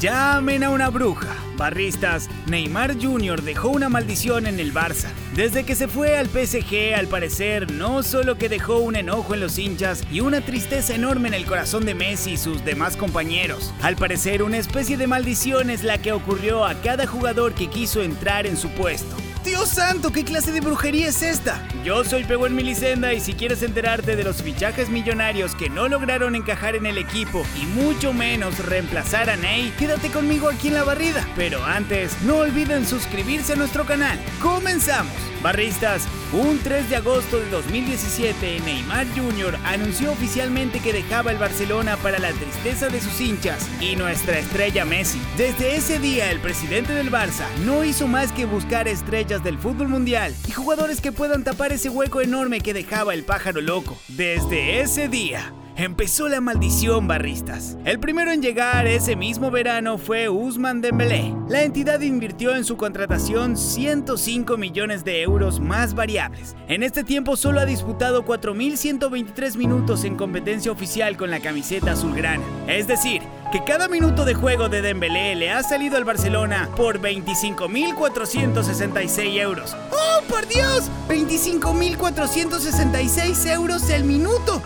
Llamen a una bruja. Barristas, Neymar Jr. dejó una maldición en el Barça. Desde que se fue al PSG, al parecer, no solo que dejó un enojo en los hinchas y una tristeza enorme en el corazón de Messi y sus demás compañeros. Al parecer, una especie de maldición es la que ocurrió a cada jugador que quiso entrar en su puesto. Dios santo, ¿qué clase de brujería es esta? Yo soy Pegón Milicenda y si quieres enterarte de los fichajes millonarios que no lograron encajar en el equipo y mucho menos reemplazar a Ney, quédate conmigo aquí en la barrida. Pero antes, no olviden suscribirse a nuestro canal. ¡Comenzamos! Barristas, un 3 de agosto de 2017, Neymar Jr. anunció oficialmente que dejaba el Barcelona para la tristeza de sus hinchas y nuestra estrella Messi. Desde ese día, el presidente del Barça no hizo más que buscar estrellas del fútbol mundial y jugadores que puedan tapar ese hueco enorme que dejaba el pájaro loco. Desde ese día, empezó la maldición barristas. El primero en llegar ese mismo verano fue Usman Dembélé. La entidad invirtió en su contratación 105 millones de euros más variables. En este tiempo solo ha disputado 4.123 minutos en competencia oficial con la camiseta azulgrana. Es decir, que cada minuto de juego de Dembélé le ha salido al Barcelona por 25.466 euros. ¡Oh, por Dios! 25.466 euros el minuto.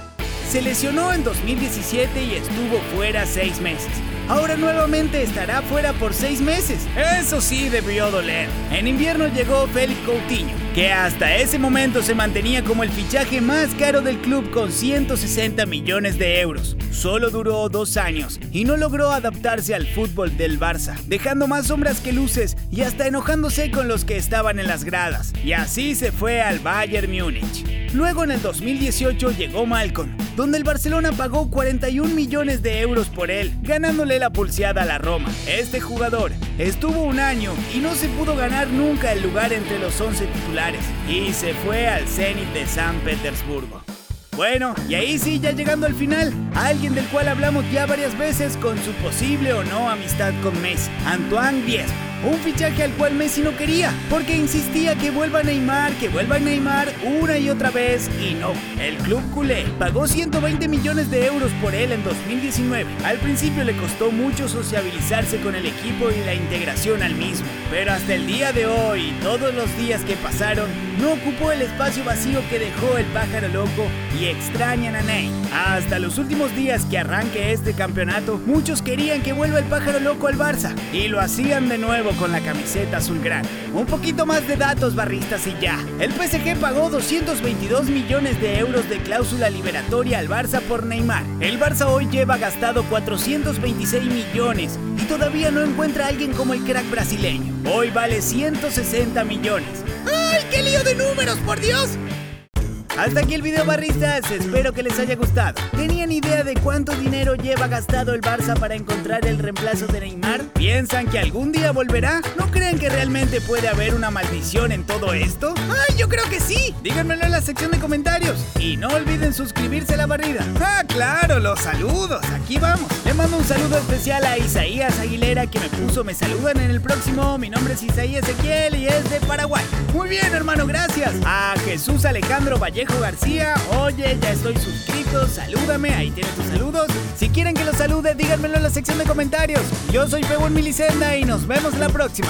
Se lesionó en 2017 y estuvo fuera seis meses. Ahora nuevamente estará fuera por seis meses. Eso sí debió doler. En invierno llegó Félix Coutinho, que hasta ese momento se mantenía como el fichaje más caro del club con 160 millones de euros. Solo duró dos años y no logró adaptarse al fútbol del Barça, dejando más sombras que luces y hasta enojándose con los que estaban en las gradas. Y así se fue al Bayern Múnich. Luego en el 2018 llegó Malcolm, donde el Barcelona pagó 41 millones de euros por él, ganándole la pulseada a la Roma. Este jugador estuvo un año y no se pudo ganar nunca el lugar entre los 11 titulares y se fue al Zenit de San Petersburgo. Bueno, y ahí sí, ya llegando al final, alguien del cual hablamos ya varias veces con su posible o no amistad con Messi, Antoine Griezmann. Un fichaje al cual Messi no quería, porque insistía que vuelva Neymar, que vuelva Neymar una y otra vez, y no. El club culé pagó 120 millones de euros por él en 2019. Al principio le costó mucho sociabilizarse con el equipo y la integración al mismo, pero hasta el día de hoy todos los días que pasaron, no ocupó el espacio vacío que dejó el pájaro loco y extrañan a Ney. Hasta los últimos días que arranque este campeonato, muchos querían que vuelva el pájaro loco al Barça, y lo hacían de nuevo con la camiseta azulgrana. Un poquito más de datos barristas y ya. El PSG pagó 222 millones de euros de cláusula liberatoria al Barça por Neymar. El Barça hoy lleva gastado 426 millones y todavía no encuentra a alguien como el crack brasileño. Hoy vale 160 millones. ¡Ay, qué lío de números, por Dios! Hasta aquí el video barristas, espero que les haya gustado. ¿Tenían idea de cuánto dinero lleva gastado el Barça para encontrar el reemplazo de Neymar? ¿Piensan que algún día volverá? ¿No creen que realmente puede haber una maldición en todo esto? ¡Ay, yo creo que sí! Díganmelo en la sección de comentarios. Y no olviden suscribirse a la barrida. ¡Ah, claro! Los saludos, aquí vamos. Le mando un saludo especial a Isaías Aguilera que me puso me saludan en el próximo. Mi nombre es Isaías Ezequiel y es de Paraguay. Muy bien, hermano, gracias. A Jesús Alejandro Vallejo García. Oye, ya estoy suscrito, salúdame, ahí tienes tus saludos. Si quieren que los salude, díganmelo en la sección de comentarios. Yo soy Pebón Milicenda y nos vemos la próxima.